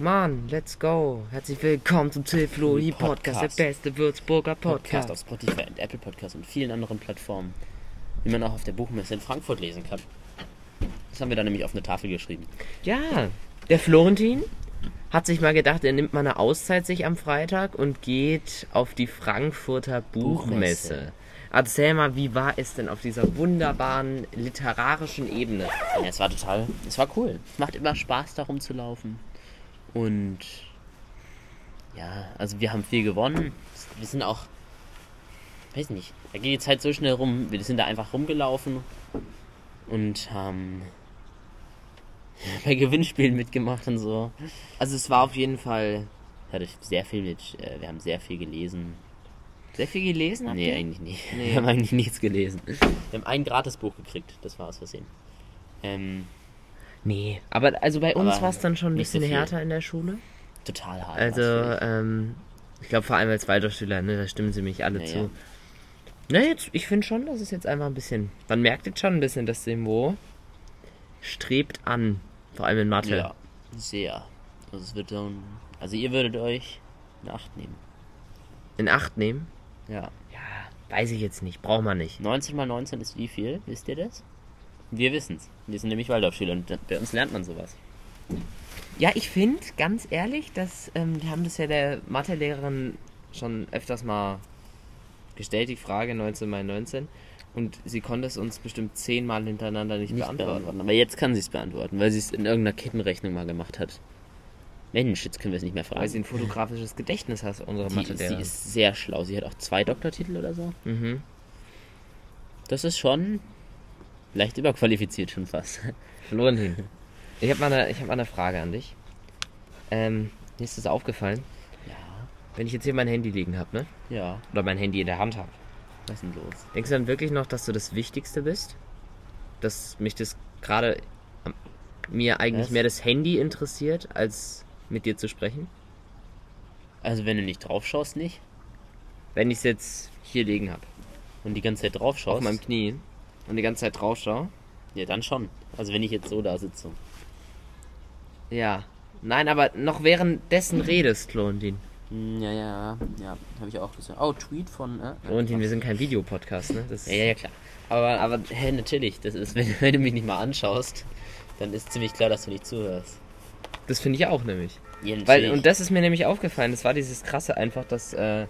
Mann, let's go. Herzlich willkommen zum Till Flori Podcast, Podcast. der beste Würzburger Podcast Podcast. auf Spotify und Apple Podcast und vielen anderen Plattformen, die man auch auf der Buchmesse in Frankfurt lesen kann. Das haben wir dann nämlich auf eine Tafel geschrieben. Ja, der Florentin hat sich mal gedacht, er nimmt mal eine Auszeit sich am Freitag und geht auf die Frankfurter Buchmesse. Buchmesse. Erzähl mal, wie war es denn auf dieser wunderbaren literarischen Ebene? Ja, es war total, es war cool. Es macht immer Spaß, da rumzulaufen. Und ja, also wir haben viel gewonnen. Wir sind auch, weiß nicht, da geht die Zeit so schnell rum. Wir sind da einfach rumgelaufen und haben bei Gewinnspielen mitgemacht und so. Also es war auf jeden Fall Dadurch sehr viel mit, äh, wir haben sehr viel gelesen. sehr viel gelesen. habt Nee, eigentlich nicht. Nee. Wir haben eigentlich nichts gelesen. Wir haben ein Gratisbuch gekriegt, das war aus Versehen. Ähm, Nee, aber also bei uns war es dann schon ein so bisschen viel. härter in der Schule. total hart. Also, ähm, ich glaube vor allem als Waldorfschüler, ne, da stimmen sie mich alle Ja, zu. Ne, jetzt, ich finde schon, dass es jetzt einfach ein bisschen, man merkt jetzt schon ein bisschen, das Niveau strebt an, vor allem in. Mathe. Ja, sehr. Also es wird dann, also ihr würdet euch in Acht nehmen. In Acht nehmen? Ja. Ja, weiß ich jetzt nicht, braucht man nicht. 19 mal 19 ist wie viel? Wisst ihr das? Wir wissen's. Wir sind nämlich Waldorfschüler und bei uns lernt man sowas. Ja, ich finde, ganz ehrlich, dass, ähm, wir haben das ja der Mathelehrerin schon öfters mal gestellt, die Frage 19 mal 19. Und sie konnte es uns bestimmt zehnmal hintereinander nicht, Nicht beantworten. beantworten. Aber jetzt kann sie es beantworten, weil sie es in irgendeiner Kettenrechnung mal gemacht hat. Mensch, jetzt können wir es nicht mehr fragen. Weil sie ein fotografisches Gedächtnis hat, unsere Mathelehrerin. sie ist sehr schlau. Sie hat auch zwei Doktortitel oder so. Mhm. Das ist schon leicht überqualifiziert schon fast. Florentin, ich habe mal, eine- ich hab mal eine Frage an dich. Ähm, mir ist das aufgefallen, Ja, wenn ich jetzt hier mein Handy liegen habe, ne? ja. Oder mein Handy in der Hand habe. Was ist denn los? Denkst du dann wirklich noch, dass du das Wichtigste bist? Dass mich das gerade mir eigentlich Was? mehr das Handy interessiert, als mit dir zu sprechen? Also wenn du nicht drauf schaust, nicht? Wenn ich es jetzt hier liegen habe, Und die ganze Zeit drauf auf schaust? meinem Knie und die ganze Zeit drauf schaue? Ja, dann schon. Also wenn ich jetzt so da sitze. Ja. Nein, aber noch währenddessen redest, Florentin. Hm, Ja, ja, ja. Habe ich auch gesehen. Oh, Tweet von... Äh, Florentin, wir sind kein Videopodcast, ne? Das Ja, ja, ja, klar. Aber, aber hä, natürlich. Das ist, wenn, wenn du mich nicht mal anschaust, dann ist ziemlich klar, dass du nicht zuhörst. Das finde ich auch nämlich. Ja, Weil, und das ist mir nämlich aufgefallen, das war dieses krasse einfach, dass, äh,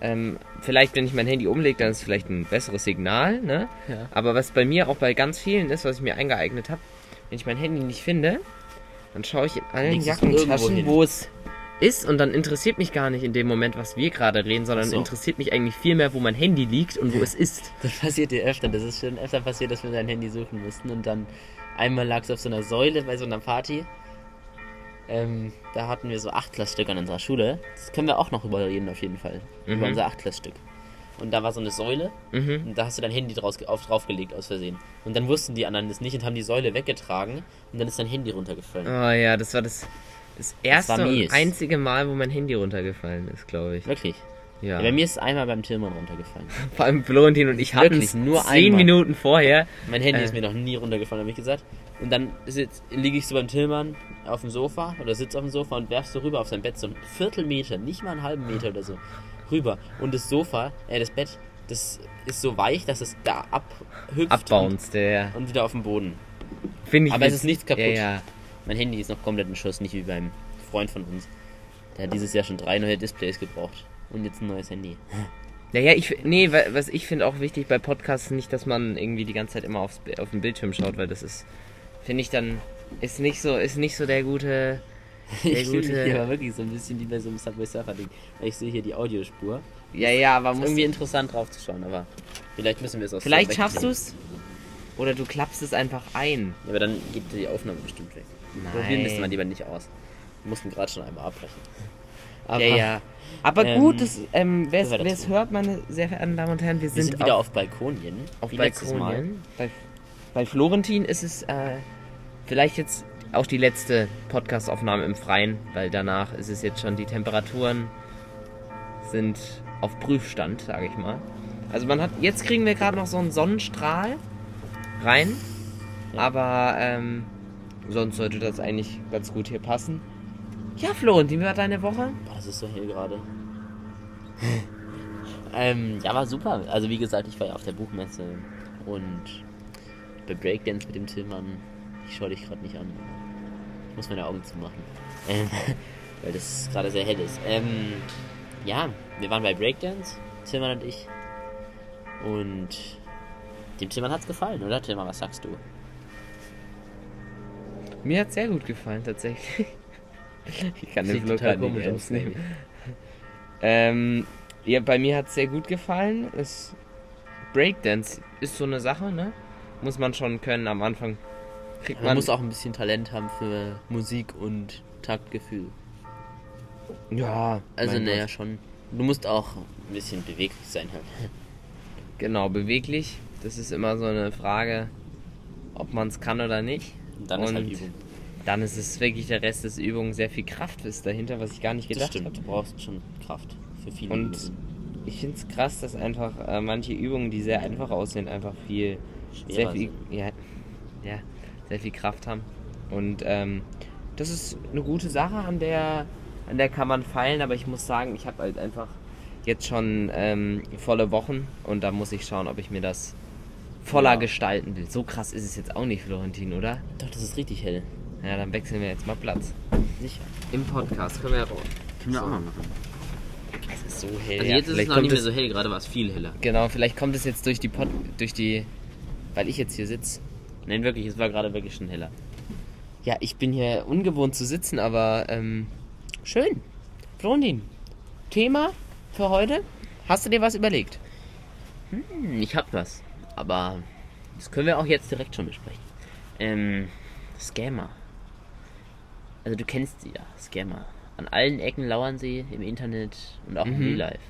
ähm, vielleicht, wenn ich mein Handy umlege, dann ist es vielleicht ein besseres Signal, ne? Ja. Aber was bei mir auch bei ganz vielen ist, was ich mir eingeeignet habe, wenn ich mein Handy nicht finde, dann schaue ich in allen Jackentaschen, wo es ist und dann interessiert mich gar nicht in dem Moment, was wir gerade reden, sondern so. interessiert mich eigentlich viel mehr, wo mein Handy liegt und wo es ist. Das passiert dir öfter. Das ist schon öfter passiert, dass wir dein Handy suchen mussten. Und dann einmal lag es auf so einer Säule bei so einer Party. Ähm, da hatten wir so Achtklassstück an unserer Schule. Das können wir auch noch überreden auf jeden Fall. Mhm. Über unser Achtklassstück. Und da war so eine Säule Mhm. und da hast du dein Handy draus, auf, draufgelegt aus Versehen. Und dann wussten die anderen das nicht und haben die Säule weggetragen und dann ist dein Handy runtergefallen. Oh ja, das war das, das erste war und einzige Mal, wo mein Handy runtergefallen ist, glaube ich. Wirklich. Ja. Ja, bei mir ist es einmal beim Tillmann runtergefallen. Vor allem Florentin und ich hatten es nur zehn einmal. Minuten vorher. Mein Handy Äh. ist mir noch nie runtergefallen, habe ich gesagt. Und dann sitz- liege ich so beim Tillmann auf dem Sofa oder sitze auf dem Sofa und werfst so rüber auf sein Bett, so ein Viertelmeter, nicht mal einen halben Meter oder so, rüber. Und das Sofa, äh, das Bett, das ist so weich, dass es da abhüpft Abbounced, und, und wieder auf den Boden. finde ich. Aber es ist nichts kaputt. Ja, ja. Mein Handy ist noch komplett in Schuss, nicht wie beim Freund von uns. Der hat dieses Jahr schon drei neue Displays gebraucht. Und jetzt ein neues Handy. Ja, ja, ich, nee, wa- was ich finde auch wichtig bei Podcasts nicht, dass man irgendwie die ganze Zeit immer aufs, auf den Bildschirm schaut, weil das ist, finde ich dann, ist nicht so, ist nicht so der gute, der Ich gute. aber wirklich so ein bisschen wie bei so einem Subway Surfer Ding. Ich sehe hier die Audiospur. Ja, ja, aber muss irgendwie interessant drauf zu schauen, aber vielleicht müssen wir es auch so Vielleicht wegklicken. schaffst du es. Oder du klappst es einfach ein. Ja, aber dann geht die Aufnahme bestimmt weg. Probieren müssen wir lieber nicht aus. Wir mussten gerade schon einmal abbrechen. Aber ja, ja. Aber ähm, gut, das, ähm, wer es hört, meine sehr verehrten Damen und Herren, wir wir sind, sind wieder auf, auf Balkonien. auf letztes Mal. Balkonien. Bei, bei Florentin ist es äh, vielleicht jetzt auch die letzte Podcastaufnahme im Freien, weil danach ist es jetzt schon, die Temperaturen sind auf Prüfstand, sage ich mal. Also man hat, jetzt kriegen wir gerade noch so einen Sonnenstrahl rein, Ja. aber ähm, sonst sollte das eigentlich ganz gut hier passen. Ja, Florentin, wie war deine Woche? Boah, das ist so hell gerade. ähm, ja, war super. Also wie gesagt, ich war ja auf der Buchmesse und bei Breakdance mit dem Tillmann. Ich schaue dich gerade nicht an. Ich muss meine Augen zumachen. Ähm, weil das gerade sehr hell ist. Ähm, ja, wir waren bei Breakdance, Tillmann und ich. Und dem Tillmann hat's gefallen, oder Tillmann? Was sagst du? Mir hat sehr gut gefallen, tatsächlich. Ich kann den Vlog gerade nicht ernst nehmen. Ähm, ja, bei mir hat es sehr gut gefallen. Es, Breakdance ist so eine Sache, ne? Muss man schon können. Am Anfang kriegt Man, man... muss auch ein bisschen Talent haben für Musik und Taktgefühl. ja, Also, naja, schon. Du musst auch ein bisschen beweglich sein halt. Genau, beweglich. Das ist immer so eine Frage, ob man es kann oder nicht. Und dann ist halt Und Übung. Dann ist es wirklich der Rest des Übungen. Sehr viel Kraft ist dahinter, was ich gar nicht gedacht stimmt, habe. du brauchst schon Kraft für viele Und Übungen. ich finde es krass, dass einfach äh, manche Übungen, die sehr einfach aussehen, einfach viel, sehr Schwerer viel, sind. ja, ja, sehr viel Kraft haben. Und ähm, das ist eine gute Sache, an der, an der kann man feilen. Aber ich muss sagen, ich habe halt einfach jetzt schon ähm, volle Wochen und da muss ich schauen, ob ich mir das voller Ja. gestalten will. So krass ist es jetzt auch nicht, Florentin, oder? Doch, das ist richtig hell. Ja, dann wechseln wir jetzt mal Platz. Sicher. Im Podcast können wir Können wir auch mal machen. Es ist so hell. Also ja, jetzt ist es noch nicht mehr so hell, gerade war es viel heller. Genau, vielleicht kommt es jetzt durch die Pod durch die weil ich jetzt hier sitze. Nein, wirklich, es war gerade wirklich schon heller. Ja, ich bin hier ungewohnt zu sitzen, aber ähm, schön. Florentin, Thema für heute? Hast du dir was überlegt? Hm, ich hab was. Aber das können wir auch jetzt direkt schon besprechen. Ähm, Scammer. Also du kennst sie ja, Scammer. An allen Ecken lauern sie im Internet und auch im Mhm. Real Life.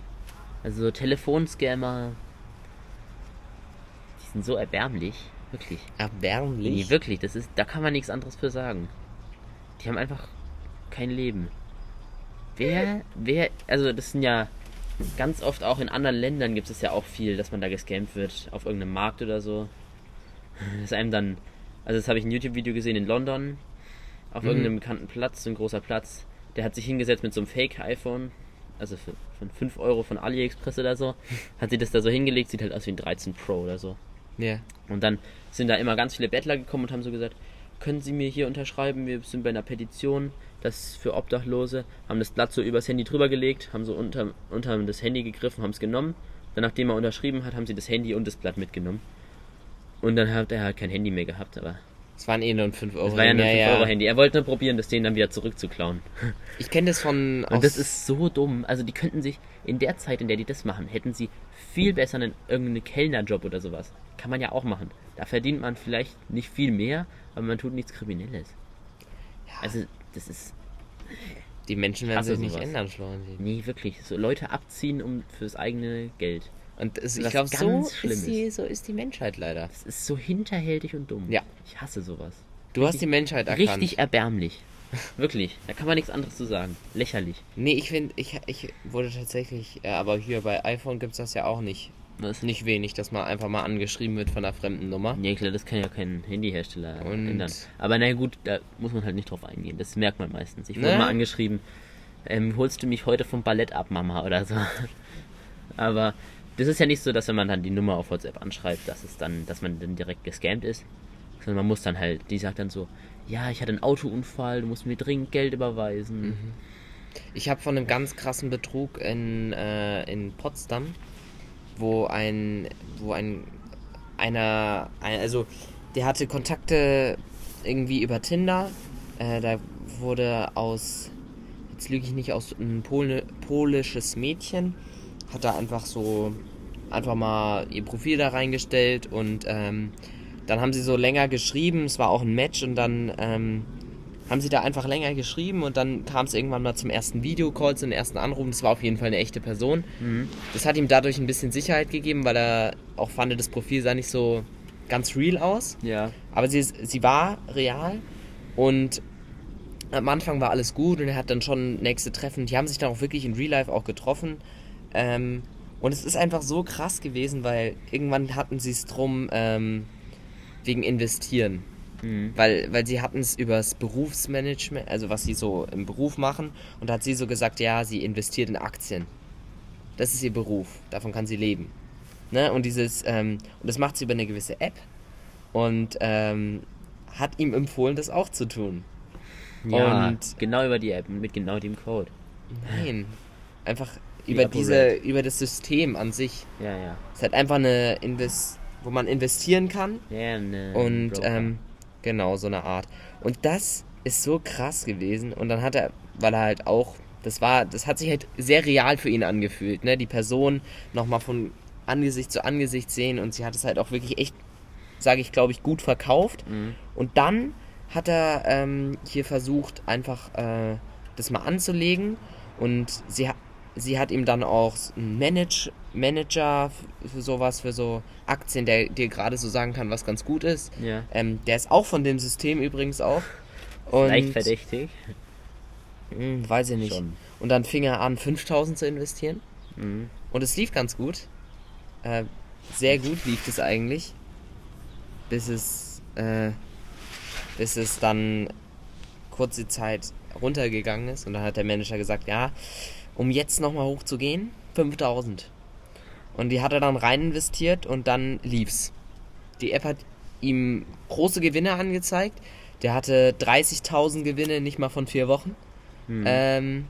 Also so Telefonscammer. Die sind so erbärmlich. Wirklich. Erbärmlich. Nee, wirklich, das ist, da kann man nichts anderes für sagen. Die haben einfach kein Leben. Wer, wer, also das sind ja ganz oft auch in anderen Ländern gibt es ja auch viel, dass man da gescammt wird auf irgendeinem Markt oder so. Das einem dann, also das habe ich ein YouTube-Video gesehen in London, auf Mhm. irgendeinem bekannten Platz, so ein großer Platz. Der hat sich hingesetzt mit so einem Fake-iPhone, also für, von 5 Euro von AliExpress oder so, hat sie das da so hingelegt, sieht halt aus wie ein 13 Pro oder so. Ja. Und dann sind da immer ganz viele Bettler gekommen und haben so gesagt, können Sie mir hier unterschreiben, wir sind bei einer Petition, das für Obdachlose, haben das Blatt so übers Handy drüber gelegt, haben so unter, unter das Handy gegriffen, haben es genommen. Dann, nachdem er unterschrieben hat, haben sie das Handy und das Blatt mitgenommen. Und dann hat er halt kein Handy mehr gehabt, aber Es waren eh nur ein 5 Euro. das war ja ein ja, 5-Euro-Handy. Er wollte nur probieren, das denen dann wieder zurückzuklauen. Ich kenne das von Und das ist so dumm. Also die könnten sich in der Zeit, in der die das machen, hätten sie viel besser einen irgendeinen Kellnerjob oder sowas. Kann man ja auch machen. Da verdient man vielleicht nicht viel mehr, aber man tut nichts Kriminelles. Also das ist die Menschen werden sich nicht ändern, Florentin. nee wirklich so Leute abziehen um fürs eigene Geld. Und es, ich glaube, so ist, die, so ist die Menschheit leider. Das ist so hinterhältig und dumm. Ja. Ich hasse sowas. Du hast die Menschheit erkannt. Richtig erbärmlich. Wirklich. Da kann man nichts anderes zu sagen. Lächerlich. Nee, ich finde, ich, ich wurde tatsächlich, äh, aber hier bei iPhone gibt es das ja auch nicht. Was? Nicht wenig, dass man einfach mal angeschrieben wird von einer fremden Nummer. Ja klar, das kann ja kein Handyhersteller Und- ändern. Aber na gut, da muss man halt nicht drauf eingehen. Das merkt man meistens. Ich wurde Ne? mal angeschrieben, ähm, holst du mich heute vom Ballett ab, Mama, oder so. Aber das ist ja nicht so, dass wenn man dann die Nummer auf WhatsApp anschreibt, dass es dann, dass man dann direkt gescammt ist. Sondern man muss dann halt, die sagt dann so, ja, ich hatte einen Autounfall, du musst mir dringend Geld überweisen. Ich habe von einem ganz krassen Betrug in, äh, in Potsdam, wo ein, wo ein, einer, ein, also der hatte Kontakte irgendwie über Tinder. Äh, da wurde aus, jetzt lüge ich nicht, aus ein Pol polisches Mädchen, hat da einfach so, einfach mal ihr Profil da reingestellt und ähm, dann haben sie so länger geschrieben, es war auch ein Match und dann ähm, haben sie da einfach länger geschrieben und dann kam es irgendwann mal zum ersten Videocall, zum ersten Anruf. Das war auf jeden Fall eine echte Person. Mhm. Das hat ihm dadurch ein bisschen Sicherheit gegeben, weil er auch fand, das Profil sah nicht so ganz real aus. Ja. Aber sie, sie war real und am Anfang war alles gut und er hat dann schon nächste Treffen. Die haben sich dann auch wirklich in Real Life auch getroffen. Ähm, und es ist einfach so krass gewesen, weil irgendwann hatten sie es drum ähm, wegen Investieren. Mhm. Weil, weil sie hatten es übers Berufsmanagement, also was sie so im Beruf machen. Und da hat sie so gesagt, ja, sie investiert in Aktien. Das ist ihr Beruf, davon kann sie leben. Ne? Und dieses, ähm, und das macht sie über eine gewisse App. Und ähm, hat ihm empfohlen, das auch zu tun. Ja, Und- genau über die App, mit genau dem Code. Nein. Einfach über diese, über das System an sich. Ja, ja. Es hat einfach eine Invest, wo man investieren kann. Ja, ne, Und ähm, genau, so eine Art. Und das ist so krass gewesen. Und dann hat er, weil er halt auch, das war, das hat sich halt sehr real für ihn angefühlt, ne? Die Person nochmal von Angesicht zu Angesicht sehen und sie hat es halt auch wirklich echt, sage ich, glaube ich, gut verkauft. Mhm. Und dann hat er ähm, hier versucht, einfach äh, das mal anzulegen. Und sie, ha sie hat ihm dann auch einen Manage Manager für sowas, für so Aktien, der dir gerade so sagen kann, was ganz gut ist. Ja. Ähm, der ist auch von dem System übrigens auch. Und, Leicht verdächtig. Hm, weiß ich nicht. Schon. Und dann fing er an, 5000 zu investieren. Mhm. Und es lief ganz gut. Äh, sehr gut lief es eigentlich. Bis es, äh, bis es dann kurze Zeit runtergegangen ist. Und dann hat der Manager gesagt, ja, um jetzt nochmal hochzugehen, 5000. Und die hat er dann rein investiert und dann lief's. Die App hat ihm große Gewinne angezeigt. Der hatte 30.000 Gewinne, nicht mal von vier Wochen. Mhm. Ähm,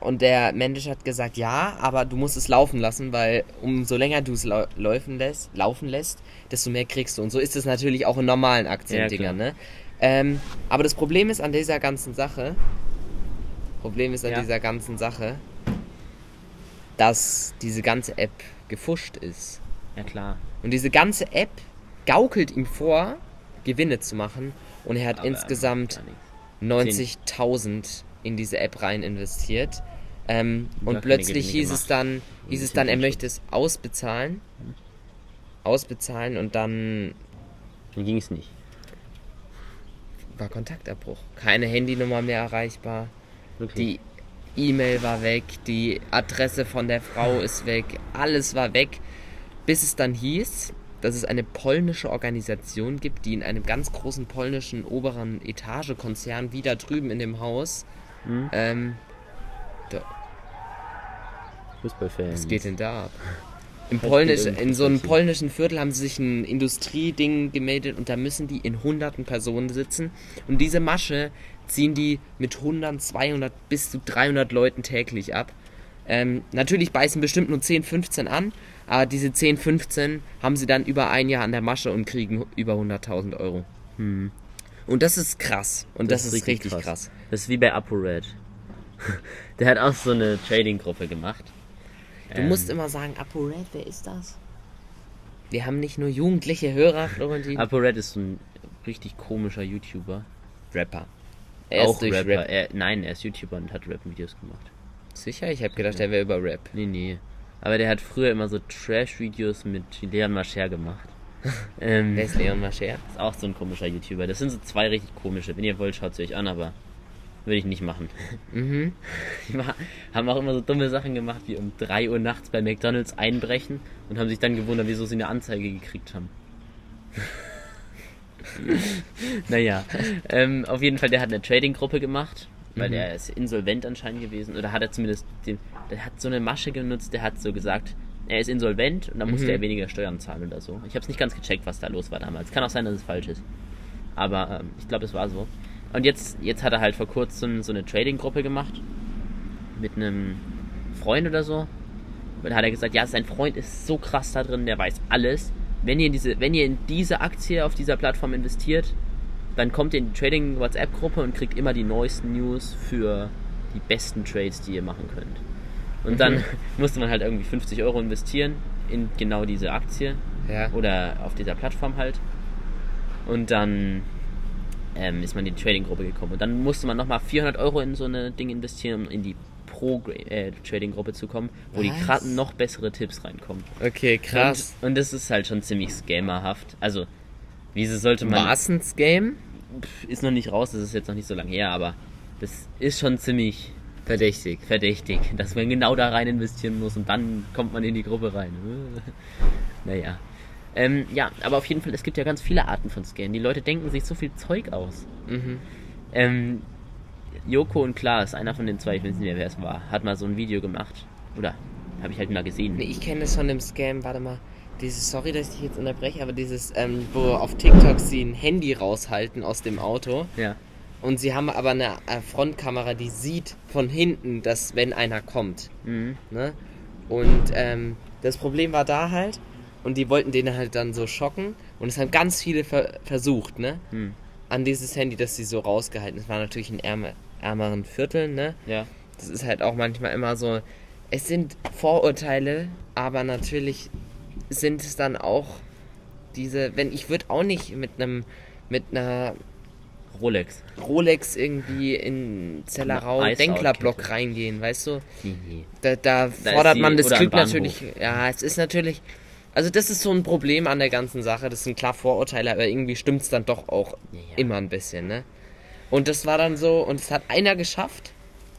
und der Manager hat gesagt, ja, aber du musst es laufen lassen, weil umso länger du es lau laufen, lässt, laufen lässt, desto mehr kriegst du. Und so ist es natürlich auch in normalen Aktiendingern. Ja, ne? ähm, aber das Problem ist an dieser ganzen Sache, Problem ist an Ja. dieser ganzen Sache, dass diese ganze App gefuscht ist. Ja, klar. Und diese ganze App gaukelt ihm vor, Gewinne zu machen. Und er hat Aber, insgesamt gar nichts. 90.000 in diese App rein investiert. Ähm, und plötzlich hieß es gemacht. dann, hieß es dann, er möchte es ausbezahlen. Ausbezahlen und dann Dann ging es nicht. war Kontaktabbruch. Keine Handynummer mehr erreichbar. Wirklich. Die E-Mail war weg, die Adresse von der Frau ist weg, alles war weg, bis es dann hieß, dass es eine polnische Organisation gibt, die in einem ganz großen polnischen oberen Etagekonzern wieder drüben in dem Haus. Hm? Ähm, Fußballfan. was geht denn da ab? Im Das Polnisch, in so einem polnischen Viertel haben sie sich ein Industrieding gemeldet und da müssen die in hunderten Personen sitzen. Und diese Masche ziehen die mit 100, 200 bis zu 300 Leuten täglich ab. Ähm, natürlich beißen bestimmt nur 10, 15 an, aber diese 10, 15 haben sie dann über ein Jahr an der Masche und kriegen über 100.000 Euro. Hm. Und das ist krass. Und das, ist richtig, krass. Das ist wie bei ApoRed. Der hat auch so eine Trading-Gruppe gemacht. Du Ähm, musst immer sagen, ApoRed, wer ist das? Wir haben nicht nur jugendliche Hörer, Florentin. ApoRed ist so ein richtig komischer YouTuber. Rapper. Er ist auch durch Rapper. Rap. Er, nein, er ist YouTuber und hat Rap-Videos gemacht. Sicher? Ich habe gedacht, er wäre über Rap. Nee, nee. Aber der hat früher immer so Trash-Videos mit Leon Mascher gemacht. ähm, Wer ist Leon Mascher? ist auch so ein komischer YouTuber. Das sind so zwei richtig komische. Wenn ihr wollt, schaut sie euch an, aber würde ich nicht machen. Mhm. Die haben auch immer so dumme Sachen gemacht, wie um 3 Uhr nachts bei McDonalds einbrechen und haben sich dann gewundert, wieso sie eine Anzeige gekriegt haben. naja, ähm, auf jeden Fall, der hat eine Trading-Gruppe gemacht, weil Mhm. der ist insolvent anscheinend gewesen. Oder hat er zumindest, den, der hat so eine Masche genutzt, der hat so gesagt, er ist insolvent und dann musste Mhm. er weniger Steuern zahlen oder so. Ich habe es nicht ganz gecheckt, was da los war damals. Kann auch sein, dass es falsch ist. Aber ähm, ich glaube, es war so. Und jetzt, jetzt hat er halt vor kurzem so eine Trading-Gruppe gemacht. Mit einem Freund oder so. Und da hat er gesagt, ja, sein Freund ist so krass da drin, der weiß alles. Wenn ihr in diese, wenn ihr in diese Aktie auf dieser Plattform investiert, dann kommt ihr in die Trading-WhatsApp-Gruppe und kriegt immer die neuesten News für die besten Trades, die ihr machen könnt. Und dann Mhm. musste man halt irgendwie 50 Euro investieren in genau diese Aktie Ja. oder auf dieser Plattform halt. Und dann ähm, ist man in die Trading-Gruppe gekommen. Und dann musste man nochmal 400 Euro in so eine Ding investieren, um in die Pro-Trading-Gruppe zu kommen, wo die Was? gerade noch bessere Tipps reinkommen. Okay, krass. Und, und das ist halt schon ziemlich scammerhaft. Also, wieso sollte man. War es ein Scam? Pff, Ist noch nicht raus, das ist jetzt noch nicht so lange her, aber das ist schon ziemlich Verdächtig. verdächtig, dass man genau da rein investieren muss und dann kommt man in die Gruppe rein. naja. Ähm, ja, aber auf jeden Fall, es gibt ja ganz viele Arten von Scannen. Die Leute denken sich so viel Zeug aus. Mhm. Ähm, Joko und Klaas, einer von den zwei, ich weiß nicht mehr, wer es war, hat mal so ein Video gemacht. Oder habe ich halt mal gesehen. Nee, ich kenne das von dem Scam, warte mal. Dieses, sorry, dass ich dich jetzt unterbreche, aber dieses, ähm, wo auf TikTok sie ein Handy raushalten aus dem Auto Ja. und sie haben aber eine äh, Frontkamera, die sieht von hinten, dass wenn einer kommt. Mhm. Ne? Und ähm, das Problem war da halt, und die wollten den halt dann so schocken, und es haben ganz viele ver versucht, ne? Hm. An dieses Handy, dass sie so rausgehalten. Es war natürlich in ärmer, ärmeren Vierteln, ne? Ja. Das ist halt auch manchmal immer so. Es sind Vorurteile, aber natürlich sind es dann auch diese. Wenn ich würde auch nicht mit einem mit einer Rolex. Rolex irgendwie in Zellerau Denklerblock reingehen, weißt du? Nee. Da, da ist fordert man das Glück natürlich. Ja, es ist natürlich. Also das ist so ein Problem an der ganzen Sache. Das sind klar Vorurteile, aber irgendwie stimmt es dann doch auch Ja, ja. immer ein bisschen, ne? Und das war dann so, und es hat einer geschafft.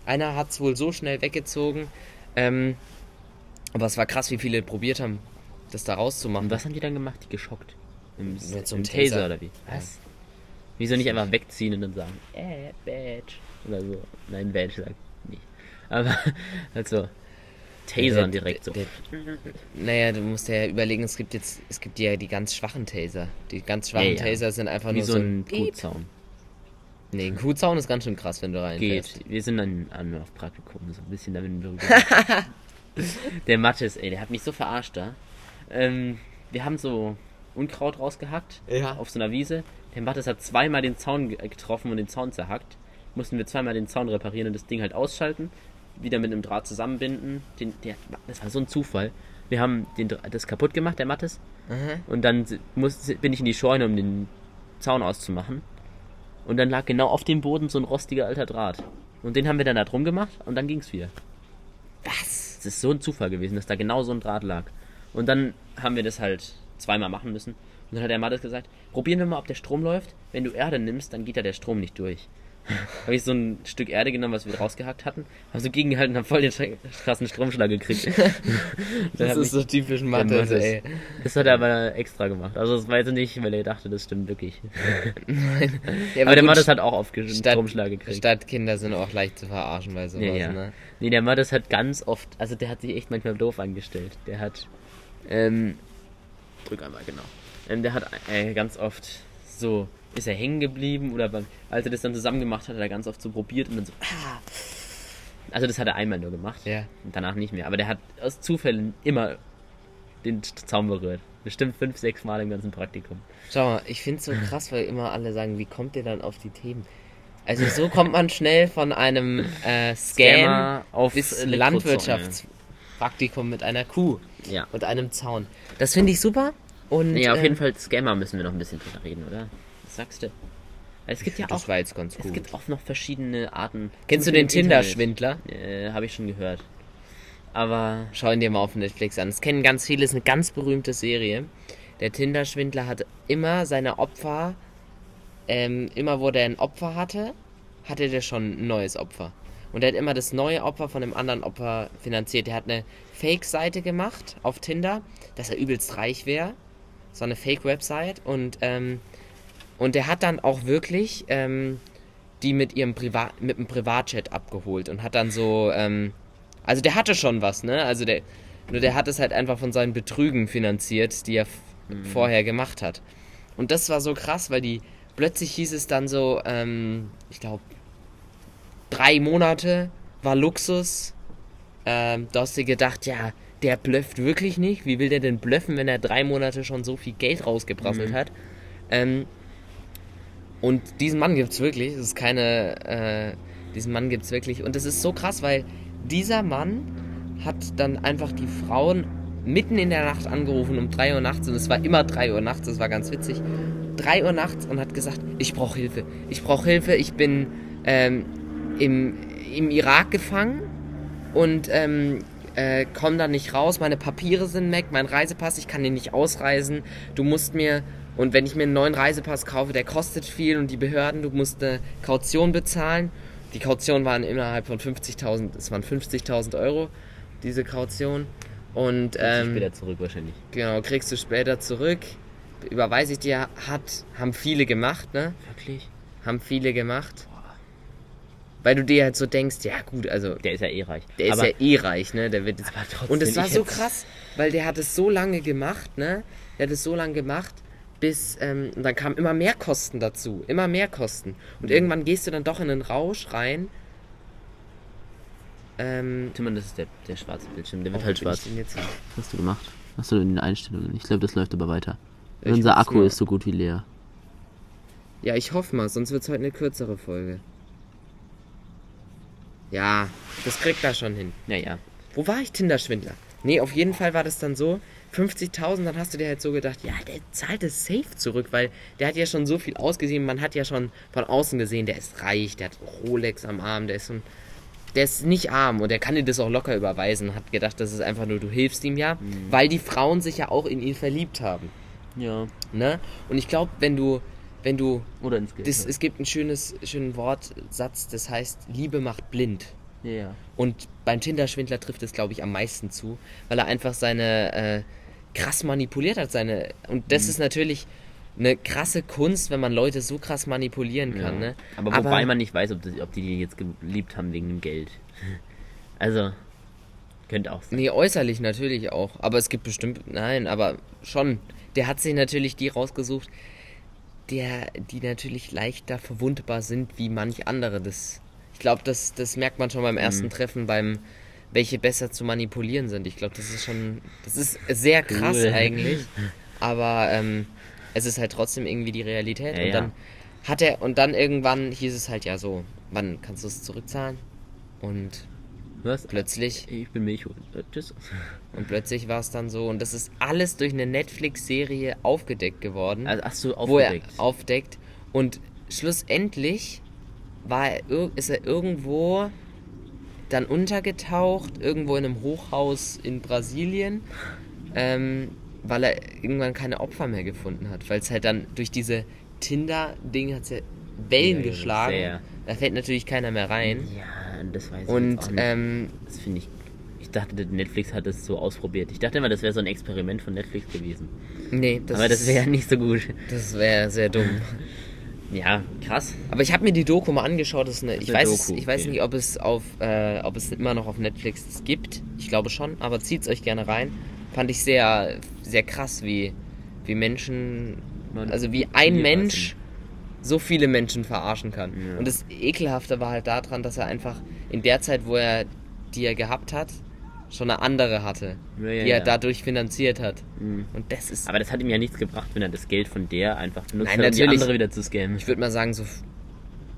Einer hat es wohl so schnell weggezogen. Ähm, aber es war krass, wie viele probiert haben, das da rauszumachen. Und was haben die dann gemacht? Die geschockt? Im, Mit so im einem Taser. Taser. oder wie? Was? Wieso nicht einfach wegziehen und dann sagen, äh, Badge. Oder so. Nein, Badge sagt nicht. Aber, also, Tasern Der- direkt so. der- Naja, du musst ja überlegen, es gibt jetzt, es gibt ja die ganz schwachen Taser. Die ganz schwachen Ja, ja. Taser sind einfach Wie nur so ein. Kuhzaun. Nee, ein Kuhzaun ist ganz schön krass, wenn du reinfährst. Geht. Wir sind dann an auf Praktikum, so ein bisschen damit in Berührung. der Mattes, ey, der hat mich so verarscht da. Ähm, wir haben so Unkraut rausgehackt Ja. auf so einer Wiese. Der Mattes hat zweimal den Zaun ge- getroffen und den Zaun zerhackt. Mussten wir zweimal den Zaun reparieren und das Ding halt ausschalten. Wieder mit einem Draht zusammenbinden. Den, der, das war so ein Zufall. Wir haben den, das kaputt gemacht, der Mattes. Aha. Und dann muss, bin ich in die Scheune, um den Zaun auszumachen. Und dann lag genau auf dem Boden so ein rostiger alter Draht. Und den haben wir dann da drum gemacht und dann ging's wieder. Was? Es ist so ein Zufall gewesen, dass da genau so ein Draht lag. Und dann haben wir das halt zweimal machen müssen. Und dann hat der Mattes gesagt, probieren wir mal, ob der Strom läuft. Wenn du Erde nimmst, dann geht da der Strom nicht durch. habe ich so ein Stück Erde genommen, was wir rausgehackt hatten, habe so gegengehalten und habe voll den krassen Stromschlag gekriegt. Das ist so typisch der Mathe, Mattes- ey. Das hat er aber extra gemacht. Also das war jetzt nicht, weil er dachte, das stimmt wirklich. Ja, aber der gut, Mattes hat auch auf Stadt- Stromschlag gekriegt. Stadtkinder sind auch leicht zu verarschen bei sowas, Ja, ja. ne? Nee, der Mattes hat ganz oft, also der hat sich echt manchmal doof angestellt. Der hat, ähm, drück einmal, genau. Ähm, der hat äh, ganz oft so, ist er hängen geblieben oder beim, als er das dann zusammen gemacht hat, hat er ganz oft so probiert und dann so, ah. Also das hat er einmal nur gemacht. Ja. Und danach nicht mehr. Aber der hat aus Zufällen immer den Zaun berührt. Bestimmt fünf, sechs Mal im ganzen Praktikum. Schau mal, ich find's so krass, weil immer alle sagen, wie kommt ihr dann auf die Themen? Also so kommt man schnell von einem äh, Scam Scammer auf bis. Landwirtschaftspraktikum mit einer Kuh Ja. und einem Zaun. Das finde ich super. Und, Nee, auf ähm, jeden Fall Scammer müssen wir noch ein bisschen drüber reden, oder? Sagst du? Es gibt ja Das auch, war jetzt ganz es gut. gibt auch noch verschiedene Arten. Kennst du den. Tinder-Schwindler? Äh, habe ich schon gehört. Aber Schau ihn dir mal auf Netflix an. Das kennen ganz viele, ist eine ganz berühmte Serie. Der Tinder-Schwindler hat immer seine Opfer, ähm, immer wo der ein Opfer hatte, hatte der schon ein neues Opfer. Und er hat immer das neue Opfer von dem anderen Opfer finanziert. Der hat eine Fake-Seite gemacht auf Tinder, dass er übelst reich wäre. So eine Fake-Website. Und, ähm, und der hat dann auch wirklich ähm, die mit ihrem Privat, mit einem Privatchat abgeholt und hat dann so, ähm, also der hatte schon was, ne? Also der, nur der hat es halt einfach von seinen Betrügen finanziert, die er f- vorher gemacht hat. Und das war so krass, weil die, plötzlich hieß es dann so, ähm, ich glaube, drei Monate war Luxus. Ähm, da hast du gedacht, ja, der blöfft wirklich nicht. Wie will der denn blöffen, wenn er drei Monate schon so viel Geld rausgeprasselt Mhm. hat? Ähm, und diesen Mann gibt's wirklich. Das ist keine, äh, diesen Mann gibt's wirklich. Und es ist so krass, weil dieser Mann hat dann einfach die Frauen mitten in der Nacht angerufen um 3 Uhr nachts. Und es war immer 3 Uhr nachts, das war ganz witzig. 3 Uhr nachts und hat gesagt, ich brauche Hilfe, ich brauche Hilfe, ich bin ähm, im, im Irak gefangen und ähm, äh, komm da nicht raus, meine Papiere sind weg, mein Reisepass, ich kann den nicht ausreisen, du musst mir, und wenn ich mir einen neuen Reisepass kaufe, der kostet viel und die Behörden, du musst eine Kaution bezahlen. Die Kaution waren innerhalb von 50.000, es waren 50.000 Euro, diese Kaution. Und Kriegst du ähm, später zurück wahrscheinlich. genau, kriegst du später zurück. Überweise ich dir, hat, haben viele gemacht, ne? Wirklich? Haben viele gemacht. Weil du dir halt so denkst, ja gut, also Der ist ja eh reich. der aber, ist ja eh reich, ne? Der wird jetzt aber trotzdem, Und es war so krass, weil der hat es so lange gemacht, ne? Der hat es so lange gemacht, bis ähm, und dann kamen immer mehr Kosten dazu, immer mehr Kosten. Und irgendwann gehst du dann doch in einen Rausch rein. Ähm, Timon, das ist der, der schwarze Bildschirm. Der wird oh, halt schwarz. Was hast du gemacht? Was hast du in den Einstellungen? Ich glaube, das läuft aber weiter. Ich Unser Akku nur- ist so gut wie leer. Ja, ich hoffe mal, sonst wird es heute eine kürzere Folge. Ja, das kriegt er schon hin. Naja. Wo war ich Tinder-Schwindler? Nee, auf jeden Fall war das dann so. 50.000, dann hast du dir halt so gedacht, ja, der zahlt es safe zurück, weil der hat ja schon so viel ausgesehen. Man hat ja schon von außen gesehen, der ist reich, der hat Rolex am Arm, der ist so ein, der ist nicht arm und der kann dir das auch locker überweisen. Hat gedacht, das ist einfach nur, du hilfst ihm ja, weil die Frauen sich ja auch in ihn verliebt haben. Ja. Ne? Und ich glaube, wenn du, wenn du, Oder ins Geld. das, es gibt einen schönes, schönen Wortsatz, das heißt, Liebe macht blind. Ja. Und beim Tinder-Schwindler trifft es, glaube ich, am meisten zu, weil er einfach seine äh, krass manipuliert hat. Seine und das Mhm. ist natürlich eine krasse Kunst, wenn man Leute so krass manipulieren kann. ja. Ne? Aber wobei man nicht weiß, ob, das, ob die die jetzt geliebt haben wegen dem Geld. Also, könnte auch sein. Nee, äußerlich natürlich auch. Aber es gibt bestimmt. Nein, aber schon. Der hat sich natürlich die rausgesucht, der, die natürlich leichter verwundbar sind wie manch andere. Das, ich glaube, das, das merkt man schon beim ersten Mhm. Treffen, beim welche besser zu manipulieren sind. Ich glaube, das ist schon. Das ist sehr krass Cool. eigentlich. Aber ähm, es ist halt trotzdem irgendwie die Realität. Ja, und ja. dann hat er, und dann irgendwann hieß es halt ja so, wann kannst du es zurückzahlen? Und Was? plötzlich Ich bin Milch. Äh, Tschüss. und plötzlich war es dann so, und das ist alles durch eine Netflix-Serie aufgedeckt geworden, Also, hast du wo er aufgedeckt? aufdeckt. Und schlussendlich war er, ist er irgendwo dann untergetaucht, irgendwo in einem Hochhaus in Brasilien, ähm, weil er irgendwann keine Opfer mehr gefunden hat. Weil es halt dann durch diese Tinder-Ding hat ja Wellen Ja, geschlagen. sehr. Da fällt natürlich keiner mehr rein. Ja, das weiß ich Und ähm, Das finde ich. Ich dachte, Netflix hat es so ausprobiert. Ich dachte immer, das wäre so ein Experiment von Netflix gewesen. nee, das, Aber das wäre ja nicht so gut. das wäre sehr dumm. Ja, krass. Aber ich habe mir die Doku mal angeschaut. Das ist eine, Das ist ich, weiß, Doku, ich weiß okay. nicht, ob es, auf, äh, ob es immer noch auf Netflix gibt. Ich glaube schon, aber zieht es euch gerne rein. Fand ich sehr, sehr krass, wie, wie Menschen, Man- also wie ein Mensch so viele Menschen verarschen kann. Ja. Und das Ekelhafte war halt daran, dass er einfach in der Zeit, wo er die er gehabt hat, schon eine andere hatte, Ja, ja, die er ja. dadurch finanziert hat. Mhm. Und das ist, Aber das hat ihm ja nichts gebracht, wenn er das Geld von der einfach benutzt Nein, hat, um die natürlich. andere wieder zu scammen. Ich würde mal sagen, so.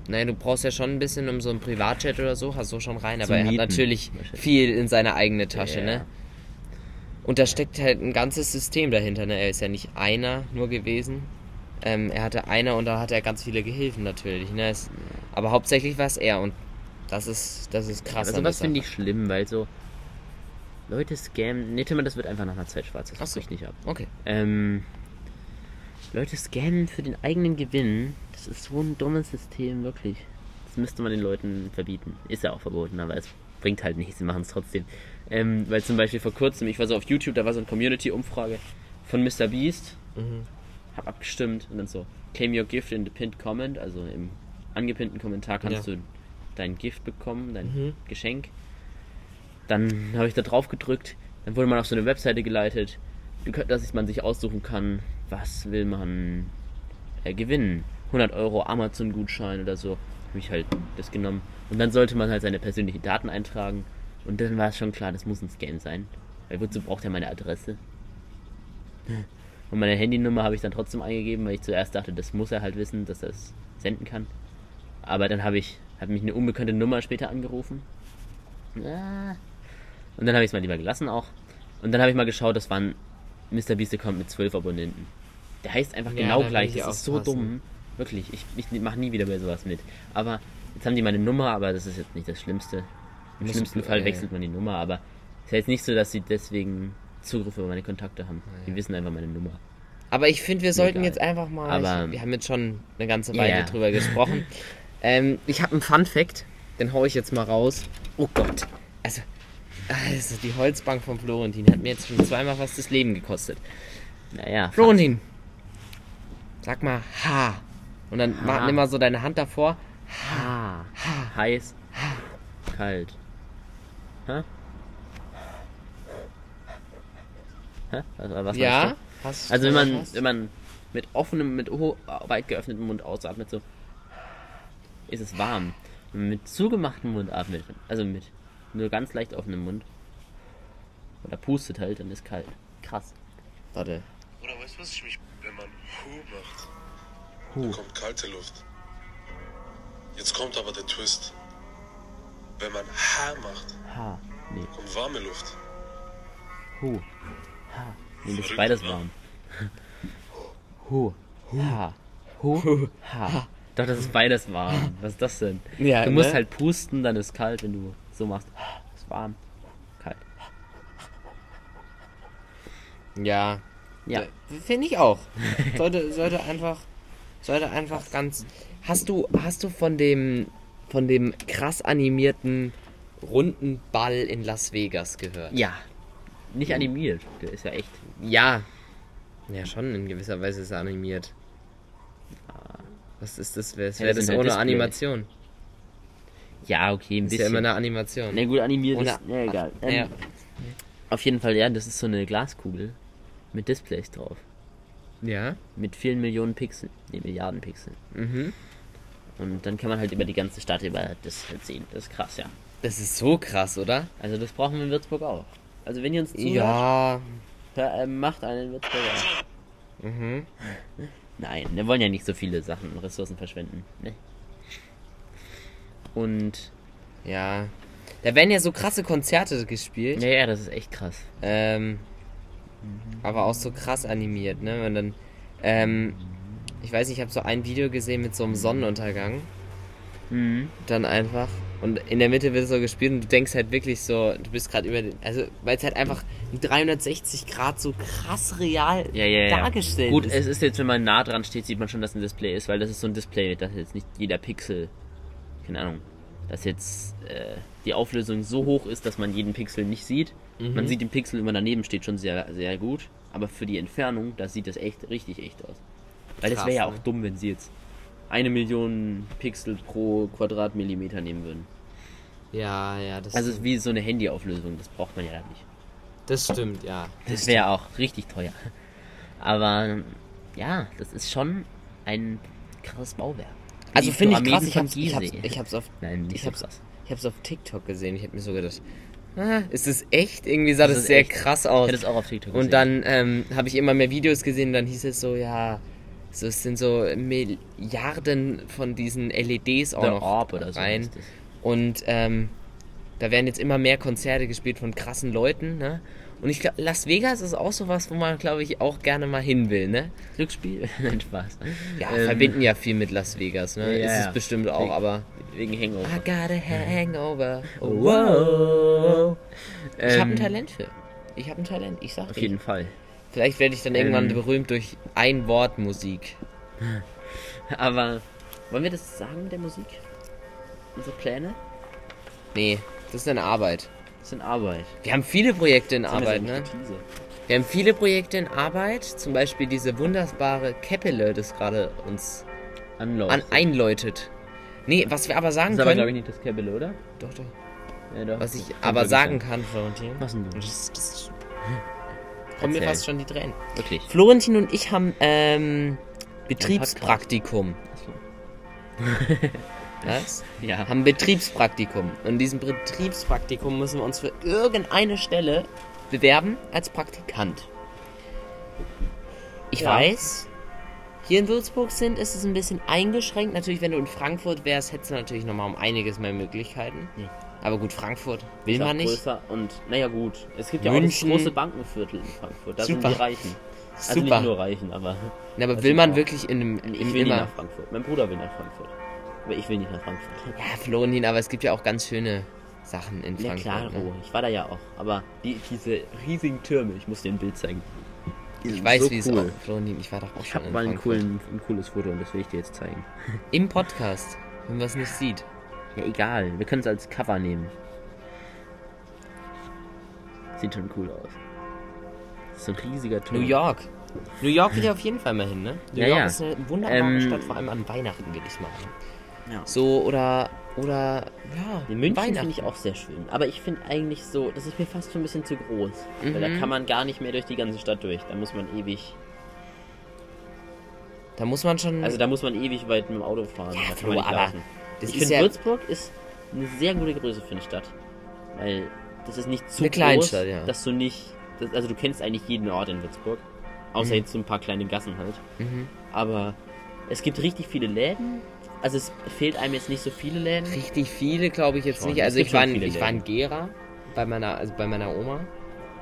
Naja, du brauchst ja schon ein bisschen um so einen Privatchat oder so, hast du schon rein, aber er hat mieten, natürlich wahrscheinlich. viel in seine eigene Tasche, ne? Und da steckt halt ein ganzes System dahinter, ne? Er ist ja nicht einer nur gewesen. Ähm, er hatte einer und da hat er ganz viele Gehilfen natürlich, ne? Es, aber hauptsächlich war es er und das ist, das ist krass. Aber an sowas finde ich schlimm, weil so Leute scammen. Nee, Timmer, das wird einfach nach einer Zeit schwarz. Das Ach so. bricht nicht ab. Okay. Ähm, Leute scammen für den eigenen Gewinn. Das ist so ein dummes System, wirklich. Das müsste man den Leuten verbieten. Ist ja auch verboten, aber es bringt halt nichts. Sie machen es trotzdem. Ähm, weil zum Beispiel vor kurzem, ich war so auf YouTube, da war so eine Community-Umfrage von Mr. Beast. Mhm. Hab abgestimmt und dann so, claim your gift in the pinned comment, also im angepinnten Kommentar kannst Ja. du dein Gift bekommen, dein Mhm. Geschenk. Dann habe ich da drauf gedrückt, dann wurde man auf so eine Webseite geleitet, dass man sich aussuchen kann, was will man äh, gewinnen. 100 Euro Amazon-Gutschein oder so. Habe ich halt das genommen. Und dann sollte man halt seine persönlichen Daten eintragen. Und dann war es schon klar, das muss ein Scam sein. Weil wozu braucht er meine Adresse? Und meine Handynummer habe ich dann trotzdem eingegeben, weil ich zuerst dachte, das muss er halt wissen, dass er es senden kann. Aber dann habe ich, hat mich eine unbekannte Nummer später angerufen. Ah. Und dann habe ich es mal lieber gelassen auch. Und dann habe ich mal geschaut, das waren Mr. Beast Account mit 12 Abonnenten. Der heißt einfach Ja, genau gleich. ich Das ist so dumm. Wirklich. Ich, ich mache nie wieder bei sowas mit. Aber jetzt haben die meine Nummer, aber das ist jetzt nicht das Schlimmste. Im Muss- schlimmsten Fall äh, wechselt man die Nummer, aber es ist ja jetzt nicht so, dass sie deswegen Zugriff über meine Kontakte haben. Die wissen einfach meine Nummer. Aber ich finde, wir sollten Egal. jetzt einfach mal. Aber- ich, wir haben jetzt schon eine ganze Weile Ja. drüber gesprochen. ähm, ich habe einen Fun Fact, den hau ich jetzt mal raus. Oh Gott. Also, Also, die Holzbank von Florentin hat mir jetzt schon zweimal fast das Leben gekostet. Naja. Florentin, sag mal Ha. Und dann Ha. mach, nimm mal so deine Hand davor. Ha. Heiß. Kalt. Hä? Hä? Also, was ja? Hast du? Also wenn man, hast- wenn man mit offenem, mit weit geöffnetem Mund ausatmet, so ist es warm. Wenn man mit zugemachtem Mund atmet, also mit nur ganz leicht offenem Mund, oder pustet halt, dann ist kalt. Krass. Warte. Oder weißt du, was ich mich, wenn man Hu macht, Hu. kommt kalte Luft. Jetzt kommt aber der Twist. Wenn man Ha macht, Ha. Nee. kommt warme Luft. Hu. Ha. Nee, das ist beides ne? warm. Hu. Ha. Hu. Ha. Doch, das ist beides warm. Was ist das denn? Ja, du musst ne? halt pusten, dann ist kalt, wenn du so machst. Ist warm. Kalt. Ja. Ja. Finde ich auch. Sollte, sollte einfach, sollte einfach ganz. Hast du, hast du von dem, von dem krass animierten runden Ball in Las Vegas gehört? Ja. Nicht animiert. Der ist ja echt. Ja. Ja, schon in gewisser Weise ist er animiert. Was ist das? Wäre das das halt ohne Displays. Animation? Ja, okay, ein Ist ja bisschen. immer eine Animation. Na gut, animiert Ohne- ist. Ja, egal. Ähm, Ja. Auf jeden Fall, ja, das ist so eine Glaskugel mit Displays drauf. Ja. Mit vielen Millionen Pixeln. Ne, Milliarden Pixeln. Mhm. Und dann kann man halt über die ganze Stadt über das halt sehen. Das ist krass, ja. Das ist so krass, oder? Also das brauchen wir in Würzburg auch. Also wenn ihr uns zuhört, Ja. hör, äh, macht einen in Würzburg auch. Mhm. Nein, wir wollen ja nicht so viele Sachen und Ressourcen verschwenden. Ne? Und Ja. Da werden ja so krasse Konzerte gespielt. ja, ja, das ist echt krass. Ähm, aber auch so krass animiert, ne? Und dann, ähm, ich weiß nicht, ich habe so ein Video gesehen mit so einem Sonnenuntergang. Mhm. Dann einfach. Und in der Mitte wird so gespielt und du denkst halt wirklich so, du bist gerade über den. Also, weil es halt einfach 360 Grad so krass real Ja, ja, ja. dargestellt Gut, ist. es ist jetzt, wenn man nah dran steht, sieht man schon, dass ein Display ist, weil das ist so ein Display, dass jetzt nicht jeder Pixel, keine Ahnung, dass jetzt äh, die Auflösung so hoch ist, dass man jeden Pixel nicht sieht. Mhm. Man sieht den Pixel immer daneben steht schon sehr, sehr gut, aber für die Entfernung, da sieht das echt richtig echt aus. Weil das wäre ja ne? auch dumm, wenn sie jetzt eine Million Pixel pro Quadratmillimeter nehmen würden. Ja, ja, das, Also es ist wie so eine Handyauflösung, das braucht man ja nicht. das stimmt, ja. Das wäre auch richtig teuer. Aber ja, das ist schon ein krasses Bauwerk. Also finde ich krass, ich hab's, ich hab's, ich hab's auf Nein, ich hab's, ich hab's auf TikTok gesehen. Ich hab mir so gedacht, ah, ist das echt? Irgendwie sah Das das, sehr echt. krass Ich aus. hätte es auch auf TikTok gesehen. Und dann ähm, habe ich immer mehr Videos gesehen und dann hieß es so, ja, so, es sind so Milliarden von diesen LEDs auch The noch Orb oder so. rein. es. Und ähm, da werden jetzt immer mehr Konzerte gespielt von krassen Leuten, ne? Und ich glaube, Las Vegas ist auch sowas, wo man, glaube ich, auch gerne mal hin will, ne? Glücksspiel? Nein, Spaß. Ja, Ähm, verbinden ja viel mit Las Vegas, ne? ja, ist es ja. bestimmt auch, Wegen- aber. Wegen Hangover. I got a hangover. Oh, Wow. Ich habe ein Ähm, Talent für. Ich habe ein Talent, ich sag Auf jeden Fall. Vielleicht werde ich dann irgendwann Ähm. berühmt durch ein Wort Musik. Aber wollen wir das sagen mit der Musik? Unsere Pläne? Nee, das ist eine Arbeit. Das sind Arbeit. Wir haben viele Projekte in Das Arbeit, ne? Wir haben viele Projekte in Arbeit. Zum Beispiel diese wunderbare Keppele, das gerade uns Anlauf. an einläutet. Nee, was wir aber sagen das ist aber, können. glaube ich, nicht das Käbele, oder? doch, doch. Ja, doch. Was ich Das aber sagen wirklich kann, Florentin. sein. Was denn du? Das, kommen mir fast schon die Tränen. Wirklich. Florentin und ich haben ähm, Betriebspraktikum. Achso. Was? Ja. haben Betriebspraktikum. Und in diesem Betriebspraktikum müssen wir uns für irgendeine Stelle bewerben als Praktikant. Ich Ja. weiß, hier in Würzburg sind, ist es ein bisschen eingeschränkt. Natürlich, wenn du in Frankfurt wärst, hättest du natürlich nochmal um einiges mehr Möglichkeiten. Ja. Aber gut, Frankfurt will man nicht. größer und naja gut. Es gibt ja München. auch das große Bankenviertel in Frankfurt. Da Super. sind die Reichen. Also Super. nicht nur Reichen, aber Na, aber will man wirklich in einem ich will immer. nach Frankfurt. Mein Bruder will nach Frankfurt. Aber ich will nicht nach Frankfurt. Ja, Florentin, aber es gibt ja auch ganz schöne Sachen in Ja Frankfurt. klar, ne? oh, ich war da ja auch. Aber die, diese riesigen Türme, ich muss dir ein Bild zeigen. Ich weiß, so wie es cool. auch. Florentin, ich war doch auch Ich schon habe in mal ein, Frankfurt. coolen, ein cooles Foto und das will ich dir jetzt zeigen. Im Podcast, wenn man es nicht sieht. Ja, egal. Wir können es als Cover nehmen. Sieht schon cool aus. Das ist so ein riesiger Turm. New York. New York will ich auf jeden Fall mal hin, ne? New Ja, York ja. ist eine wunderbare Ähm, Stadt, vor allem an Weihnachten will ich mal hin. Ja. So, oder, oder, ja, In München finde ich auch sehr schön. Aber ich finde eigentlich so, das ist mir fast schon ein bisschen zu groß. Weil da Mhm. kann man gar nicht mehr durch die ganze Stadt durch. Da muss man ewig. Da muss man schon, Also da muss man ewig weit mit dem Auto fahren. Ja, da Flo, aber ich finde ja Würzburg ist eine sehr gute Größe für eine Stadt. Weil das ist nicht zu Eine groß, Kleinstadt, ja. dass du nicht. Das, also du kennst eigentlich jeden Ort in Würzburg. Außer Mhm. jetzt so ein paar kleine Gassen halt. Mhm. Aber es gibt richtig viele Läden. Also es fehlt einem jetzt nicht so viele Läden. richtig viele, glaube ich jetzt Schon. nicht. Also ich war, in, ich war in. Gera, bei meiner, also bei meiner Oma.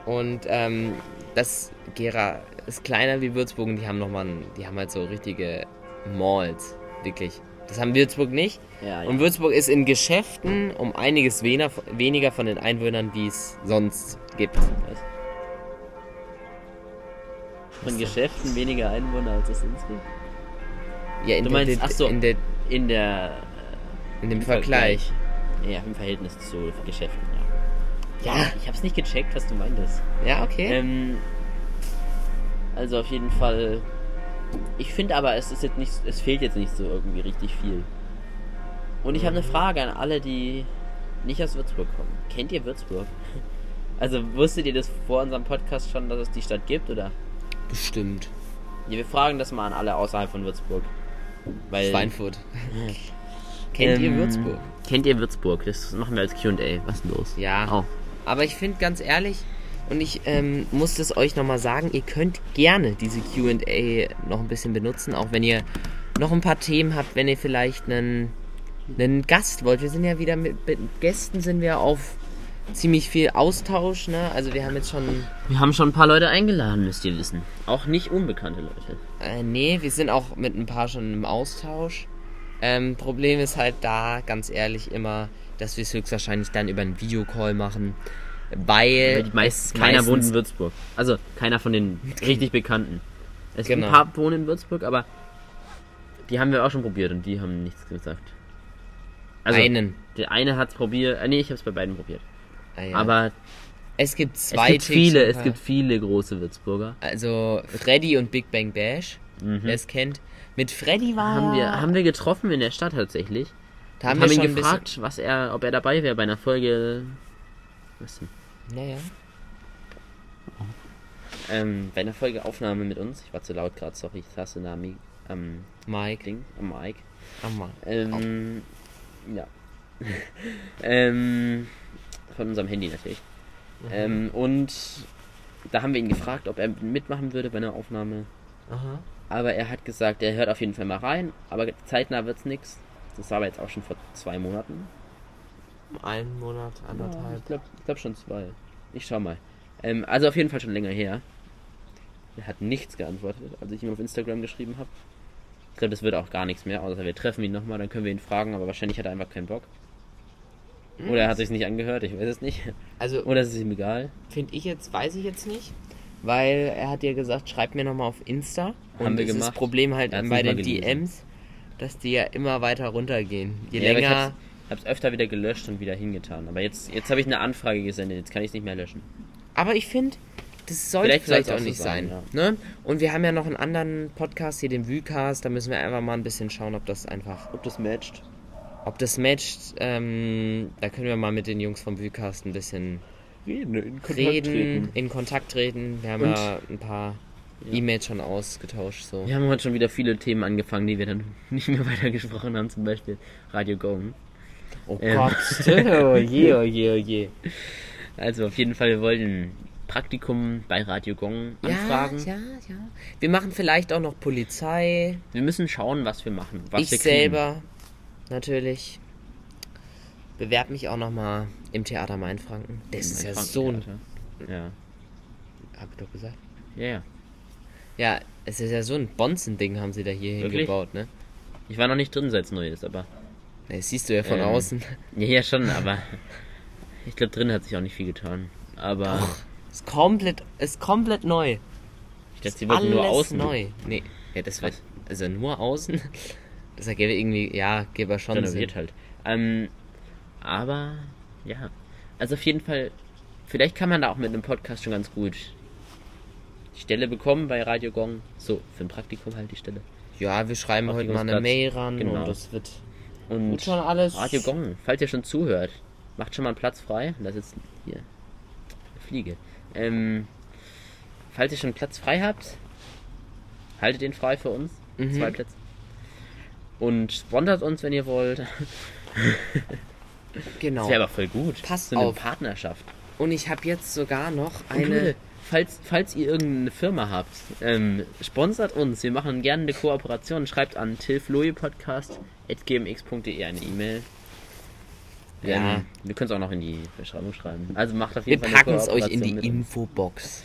Und ähm, das Gera ist kleiner wie Würzburg und die haben nochmal, die haben halt so richtige Malls, wirklich. Das haben Würzburg nicht. Ja, ja. Und Würzburg ist in Geschäften um einiges weniger, weniger von den Einwohnern, wie es sonst gibt. Von Geschäften weniger Einwohner als es sonst gibt. Ja, in Du der- meinst, ach so. in, der, In der. in dem Vergleich. Ja, im Verhältnis zu Geschäften, ja. Ja, Ich hab's nicht gecheckt, was du meintest. ja, okay. Ähm, also auf jeden Fall. Ich finde aber, es ist jetzt nicht, es fehlt jetzt nicht so irgendwie richtig viel. Und ich habe eine Frage an alle, die nicht aus Würzburg kommen. Kennt ihr Würzburg? Also wusstet ihr das vor unserem Podcast schon, dass es die Stadt gibt, oder? Bestimmt. Ja, wir fragen das mal an alle außerhalb von Würzburg. Weil, Schweinfurt. Kennt ihr Ähm, Würzburg? Kennt ihr Würzburg? Das machen wir als Q&A. Was ist denn los? Ja. Oh. Aber ich finde ganz ehrlich, und ich ähm, muss das euch nochmal sagen, ihr könnt gerne diese QA noch ein bisschen benutzen, auch wenn ihr noch ein paar Themen habt, wenn ihr vielleicht einen, einen Gast wollt. Wir sind ja wieder mit, mit Gästen sind wir auf ziemlich viel Austausch, ne? Also wir haben jetzt schon. Wir haben schon ein paar Leute eingeladen, müsst ihr wissen. Auch nicht unbekannte Leute. Äh, nee, wir sind auch mit ein paar schon im Austausch. Ähm, Problem ist halt da, ganz ehrlich, immer, dass wir es höchstwahrscheinlich dann über einen Videocall machen. Weil, Weil es keiner wohnt in Würzburg. Also keiner von den richtig Bekannten. Es gibt Genau. ein paar wohnen in Würzburg, aber die haben wir auch schon probiert und die haben nichts gesagt. Also einen. der eine hat's probiert, äh, nee, ich habe es bei beiden probiert. Ah, ja. Aber es gibt es zwei gibt viele, es gibt viele große Würzburger. Also Freddy und Big Bang Bash, Mhm. wer es kennt. Mit Freddy war Haben wir, haben wir getroffen in der Stadt tatsächlich. da Haben, haben, wir ihn gefragt, was er, ob er dabei wäre bei einer Folge. Was denn? Naja. Ähm, bei einer Folge Aufnahme mit uns. Ich war zu laut gerade, sorry, ich saß in der Ami, am Mike. Ding, am Mic. Ah, Mann. Ähm, ja. ähm, von unserem Handy natürlich. Ähm, und da haben wir ihn gefragt, ob er mitmachen würde bei einer Aufnahme. Aha. Aber er hat gesagt, er hört auf jeden Fall mal rein, aber zeitnah wird's nix. Das war aber jetzt auch schon vor zwei Monaten. Einen Monat, Ja, anderthalb. ich glaube glaub schon zwei. Ich schau mal. Ähm, also auf jeden Fall schon länger her. Er hat nichts geantwortet, als ich ihm auf Instagram geschrieben habe. Ich glaube, das wird auch gar nichts mehr, außer wir treffen ihn nochmal, dann können wir ihn fragen, aber wahrscheinlich hat er einfach keinen Bock. Oder er hat sich's nicht angehört, ich weiß es nicht. Also Oder es ist ihm egal. finde ich jetzt, weiß ich jetzt nicht. Weil er hat ja gesagt, schreibt mir nochmal auf Insta. Haben und wir das ist gemacht. das Problem halt hat's bei den. DMs, dass die ja immer weiter runtergehen. Je Ja, aber ich länger. hab's, hab's öfter wieder gelöscht und wieder hingetan. Aber jetzt, jetzt habe ich eine Anfrage gesendet, jetzt kann ich es nicht mehr löschen. Aber ich finde, das sollte Vielleicht vielleicht, auch auch so nicht sein, sein. Ne? Und wir haben ja noch einen anderen Podcast hier, den Vucast. Da müssen wir einfach mal ein bisschen schauen, ob das einfach, Ob das matcht? Ob das matcht. Ähm, da können wir mal mit den Jungs vom Vucast ein bisschen Reden, in reden, in Kontakt treten. Wir haben Und- ja ein paar Ja. E-Mails schon ausgetauscht. So. Wir haben heute schon wieder viele Themen angefangen, die wir dann nicht mehr weitergesprochen haben, zum Beispiel Radio Gong. Oh Ähm. Gott, oh je, oh je, oh je. Also auf jeden Fall, wir wollten Praktikum bei Radio Gong anfragen. Ja, ja, ja. Wir machen vielleicht auch noch Polizei. Wir müssen schauen, was wir machen. Was ich wir selber, natürlich. Bewerb mich auch nochmal im Theater Mainfranken. Das ist ja so ein. Ja. Hab ich doch gesagt. ja, ja. Ja, es ist ja so ein Bonzen-Ding, haben sie da hier Wirklich? hingebaut, ne? Ich war noch nicht drin, seit es neu ist, aber. Das siehst du ja von Ähm. außen. Ja, ja, schon, aber. Ich glaube, drin hat sich auch nicht viel getan. Aber. Ist komplett, ist komplett neu. Ich dachte, sie wollten nur außen. neu. Nee, ja, das war. Also nur außen. Das ergäbe irgendwie, ja, gäbe schon renoviert Sinn. halt. Ähm, aber, ja. Also auf jeden Fall vielleicht kann man da auch mit einem Podcast schon ganz gut die Stelle bekommen bei Radio Gong. So, für ein Praktikum halt die Stelle. Ja, wir schreiben heute mal eine. Mail ran Genau. und das wird Und Gut schon alles. Radio Gong, falls ihr schon zuhört, macht schon mal einen Platz frei. Das ist hier. Eine Fliege. Ähm, falls ihr schon Platz frei habt, haltet den frei für uns. Mhm. Zwei Plätze. Und sponsert uns, wenn ihr wollt. genau. Das wäre aber voll gut. Pass so eine auf. Partnerschaft. Und ich habe jetzt sogar noch Und Leute, eine. falls, falls ihr irgendeine Firma habt, ähm, sponsert uns. Wir machen gerne eine Kooperation. Schreibt an tilfloyepodcast.gmx.de eine E-Mail. Ja. Ähm, wir können es auch noch in die Beschreibung schreiben. Also macht auf Wir jeden Fall packen eine es euch in die. Infobox.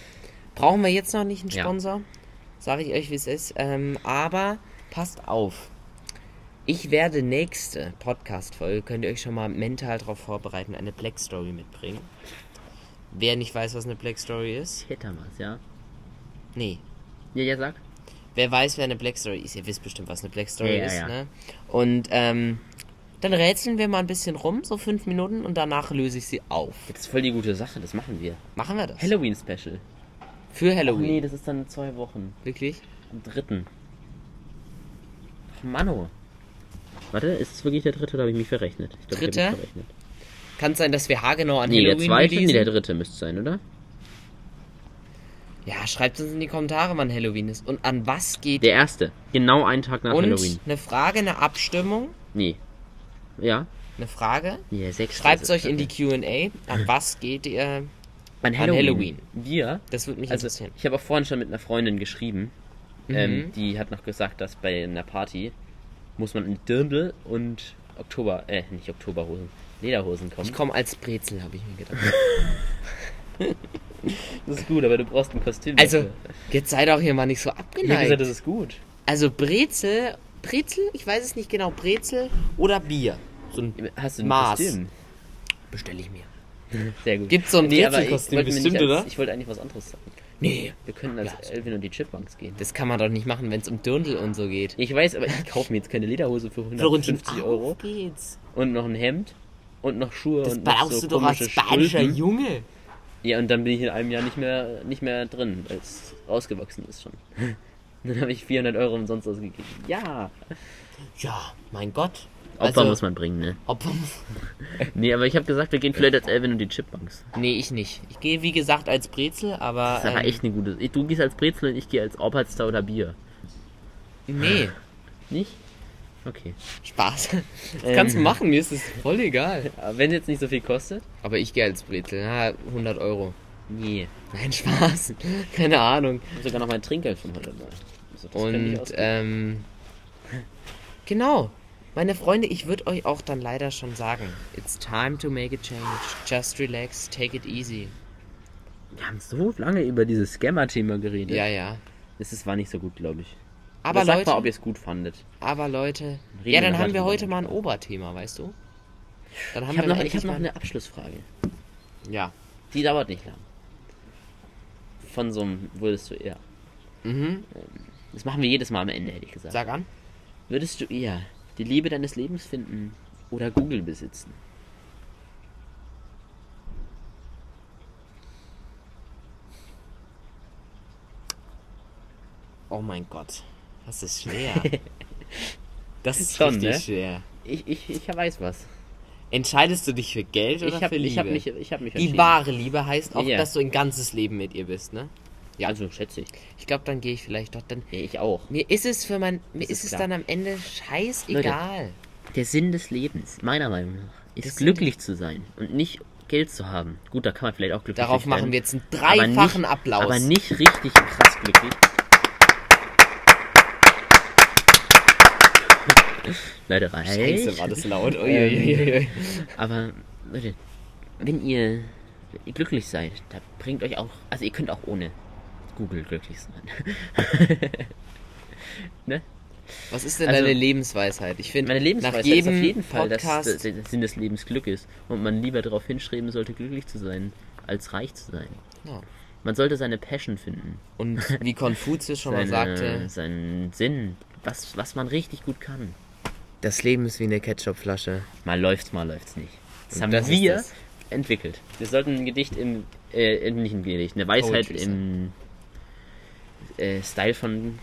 Brauchen wir jetzt noch nicht einen Ja. Sponsor? Sage ich euch, wie es ist. Ähm, aber passt auf. Ich werde nächste Podcast-Folge, könnt ihr euch schon mal mental darauf vorbereiten, eine Black Story mitbringen. Wer nicht weiß, was eine Black Story ist? Hitamas, ja. Nee. Ja, ja, sag. Wer weiß, wer eine Black Story ist, ihr wisst bestimmt, was eine Black Story Ja, ist, ja. ne? Und ähm, dann rätseln wir mal ein bisschen rum, so fünf Minuten, und danach löse ich sie auf. Das ist voll die gute Sache, das machen wir. Machen wir das? Halloween-Special. Für Oh Halloween. nee, das ist dann in zwei Wochen. Wirklich? Am dritten. Ach, Mano. Warte, ist es wirklich der dritte oder habe ich mich verrechnet? Ich glaub, ich Dritte? mich verrechnet. Kann es sein, dass wir haargenau an Nee, der Halloween zweite, nee, releasen? der dritte müsste sein, oder? Ja, schreibt uns in die Kommentare, wann Halloween ist. Und an was geht Der erste. Genau einen Tag nach Und Halloween. eine Frage, eine Abstimmung, Nee. Ja? eine Frage. Nee, der sechste. Schreibt es euch in die Q&A. An was geht ihr? An Halloween. Halloween. Wir. Das würde mich Also, interessieren. ich habe auch vorhin schon mit einer Freundin geschrieben. Mhm. Ähm, die hat noch gesagt, dass bei einer Party muss man in Dirndl und Oktober, äh, nicht Oktoberhosen, Lederhosen kommen. Ich komme als Brezel, habe ich mir gedacht. Das ist gut, aber du brauchst ein Kostüm. Also, dafür. jetzt sei doch hier mal nicht so ich abgeneigt. gesagt, das ist gut. Also Brezel, Brezel, ich weiß es nicht genau, Brezel oder Bier. So ein Hast du ein Maß. Kostüm? bestelle ich mir. Sehr gut. Gibt's so ein ich Brezelkostüm bestimmt, oder? Ich wollte eigentlich was anderes sagen. Nee, Wir können als Ja. Elvin und die Chipmunks gehen. das kann man doch nicht machen, wenn es um Dirndl und so geht. Ich weiß, aber ich kaufe mir jetzt keine Lederhose für 150 Euro auf geht's. und noch ein Hemd und noch Schuhe Das und noch brauchst so du doch als spanischer Stulpen. Junge. Ja, und dann bin ich in einem Jahr nicht mehr, nicht mehr drin, weil es rausgewachsen ist schon. dann habe ich 400 Euro umsonst ausgegeben. Ja. Ja, mein Gott. Opfer Also- muss man bringen, ne? Opfer. Nee, aber ich habe gesagt, wir gehen vielleicht als Elvin und die Chipmunks. Nee, ich nicht. Ich gehe wie gesagt als Brezel, aber. Das ist aber ähm, echt eine gute... Du gehst als Brezel und ich gehe als Operster oder Bier. Nee, Nicht? Okay. Spaß. Das Ähm. kannst du machen, mir ist es voll egal. Aber wenn es jetzt nicht so viel kostet? Aber ich gehe als Brezel. Na, 100 Euro. Nee. Nein, Spaß. Keine Ahnung. Ich sogar noch mein Trinkgeld von 100 Mal. Also, Und, ähm. Genau. Meine Freunde, ich würde euch auch dann leider schon sagen: It's time to make a change. Just relax, take it easy. Wir haben so lange über dieses Scammer-Thema geredet. Ja, ja. Es ist- war nicht so gut, glaube ich. Aber Aber sagt Leute, mal, ob ihr es gut fandet. aber Leute. Reden Ja, dann haben wir heute mal ein Oberthema, weißt du? Dann haben Ich habe wir noch, ich hab noch eine Abschlussfrage. Ja. Die dauert nicht lang. Von so einem würdest du eher. Mhm. Das machen wir jedes Mal am Ende, hätte ich gesagt. Sag an. Würdest du eher die Liebe deines Lebens finden oder Google besitzen? Oh mein Gott. Das ist schwer. Das ist Schon, richtig ne? schwer. Ich, ich, ich weiß was. Entscheidest du dich für Geld oder Ich habe für Liebe? ich hab mich, ich hab mich Die wahre Liebe heißt auch, Ja. dass du ein ganzes Leben mit ihr bist, ne? Ja, also schätze ich. Ich glaube, dann gehe ich vielleicht doch. Dann Ja, ich auch. mir ist es für mein, mir ist, ist es klar. dann am Ende scheißegal. Der Sinn des Lebens, meiner Meinung nach, ist Das glücklich zu sein und nicht Geld zu haben. Gut, da kann man vielleicht auch glücklich Darauf machen werden, wir jetzt einen aber dreifachen nicht, Applaus. Aber nicht richtig krass glücklich. Leute, reicht. Scheiße, war das laut. Ähm, Uiuiui. Aber, Leute, wenn ihr glücklich seid, da bringt euch auch, also ihr könnt auch ohne Google glücklich sein. ne? Was ist denn Also, deine Lebensweisheit? Ich finde, Meine Lebensweise nach jedem ist auf jeden Fall, dass Podcast, das, der Sinn des Lebens Glück ist und man lieber darauf hinstreben sollte, glücklich zu sein, als reich zu sein. Ja. Man sollte seine Passion finden, Und wie Konfuzius schon mal seine, sagte, seinen Sinn, was, was man richtig gut kann. das Leben ist wie eine Ketchupflasche. Mal läuft's, mal läuft's nicht. Das Und haben das wir entwickelt. Wir sollten ein Gedicht im, äh, nicht ein Gedicht, eine Weisheit Poetry im äh, Style von,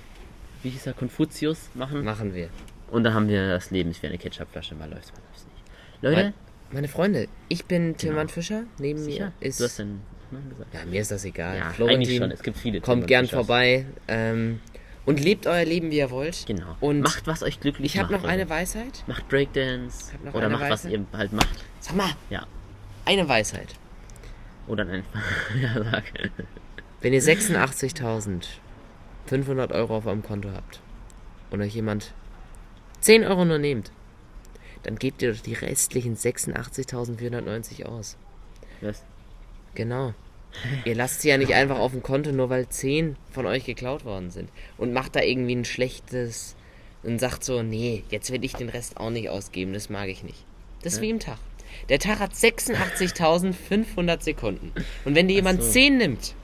wie hieß er, Konfuzius machen. Machen wir. Und dann haben wir das Leben ist wie eine Ketchupflasche, mal läuft's, mal läuft's nicht. Leute, Mein- Meine Freunde, ich bin Tilman Fischer. Neben Genau. sicher? mir ist. du hast deinen Namen gesagt. ja, mir ist das egal. Ja, eigentlich schon. Es gibt viele. kommt gern Fischers. vorbei. Ähm, und lebt euer Leben, wie ihr wollt. Genau. Und macht was euch glücklich ich habe macht. noch eine. Weisheit. Macht Breakdance. Oder macht, was Weisheit. ihr halt macht. Sag mal, Ja. eine Weisheit. Oder einfach. ja, sag. Wenn ihr 86.500 Euro auf eurem Konto habt und euch jemand 10 Euro nur nehmt, dann gebt ihr doch die restlichen 86.490 aus. Was? Genau. Ihr lasst sie ja nicht einfach auf dem Konto, nur weil 10 von euch geklaut worden sind. Und macht da irgendwie ein schlechtes und sagt so, nee, jetzt will ich den Rest auch nicht ausgeben, das mag ich nicht. Das ist Ja. wie im Tag. Der Tag hat 86.500 Sekunden. Und wenn dir jemand so. 10 nimmt,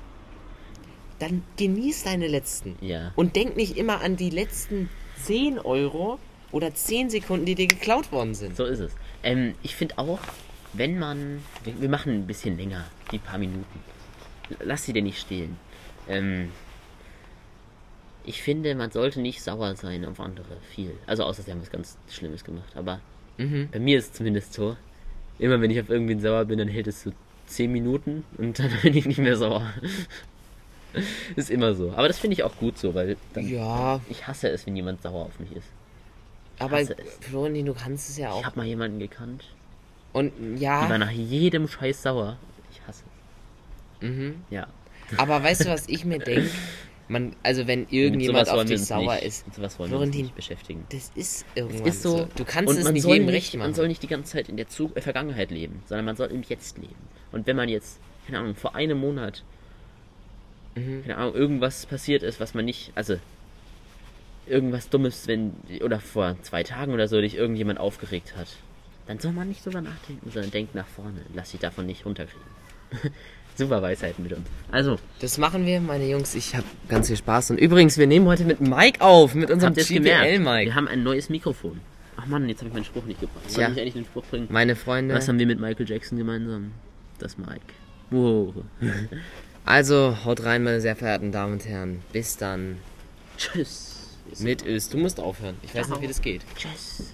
dann genieß deine letzten. Ja. Und denk nicht immer an die letzten 10 Euro oder 10 Sekunden, die dir geklaut worden sind. So ist es. Ähm, ich finde auch, wenn man. Wir, machen ein bisschen länger, die paar Minuten. Lass sie dir nicht stehlen. Ähm, ich finde, man sollte nicht sauer sein auf andere viel. Also außer sie haben was ganz Schlimmes gemacht. Aber Mhm. bei mir ist es zumindest so. Immer wenn ich auf irgendwen sauer bin, dann hält es so 10 Minuten und dann bin ich nicht mehr sauer. ist immer so. Aber das finde ich auch gut so, weil dann, Ja, ich hasse es, wenn jemand sauer auf mich ist. aber hasse es. Florentin, du kannst es ja Ich auch. habe mal jemanden gekannt. Und Die war ja, nach jedem Scheiß sauer. Ich hasse es. mhm. Ja. aber weißt du, was ich mir denke? Man, also wenn irgendjemand auf dich sauer nicht, ist, sowas wollen Florentin, wir uns nicht beschäftigen. das ist irgendwann Es ist so. Du kannst und es nicht jedem recht machen. Man soll nicht die ganze Zeit in der Zu äh, Vergangenheit leben, sondern man soll im Jetzt leben. Und wenn man jetzt, keine Ahnung, vor einem Monat, Mhm. keine Ahnung, irgendwas passiert ist, was man nicht, also irgendwas Dummes, wenn, oder vor zwei Tagen oder so dich irgendjemand aufgeregt hat, dann soll man nicht drüber nachdenken, sondern denkt nach vorne. Lass dich davon nicht runterkriegen. Super Weisheiten mit uns. Also, Das machen wir, meine Jungs. Ich habe ganz viel Spaß. Und übrigens, wir nehmen heute mit Mike auf, mit unserem? GPL-Mike. Wir haben ein neues Mikrofon. Ach man, jetzt habe ich meinen Spruch nicht gebracht. Soll ich eigentlich den Spruch bringen? Meine Freunde. Was haben wir mit Michael Jackson gemeinsam? Das Mike. Wow. Also, haut rein, meine sehr verehrten Damen und Herren. Bis dann. Tschüss. Mit Öst. Du musst aufhören. Ich weiß nicht, wie das geht. Tschüss.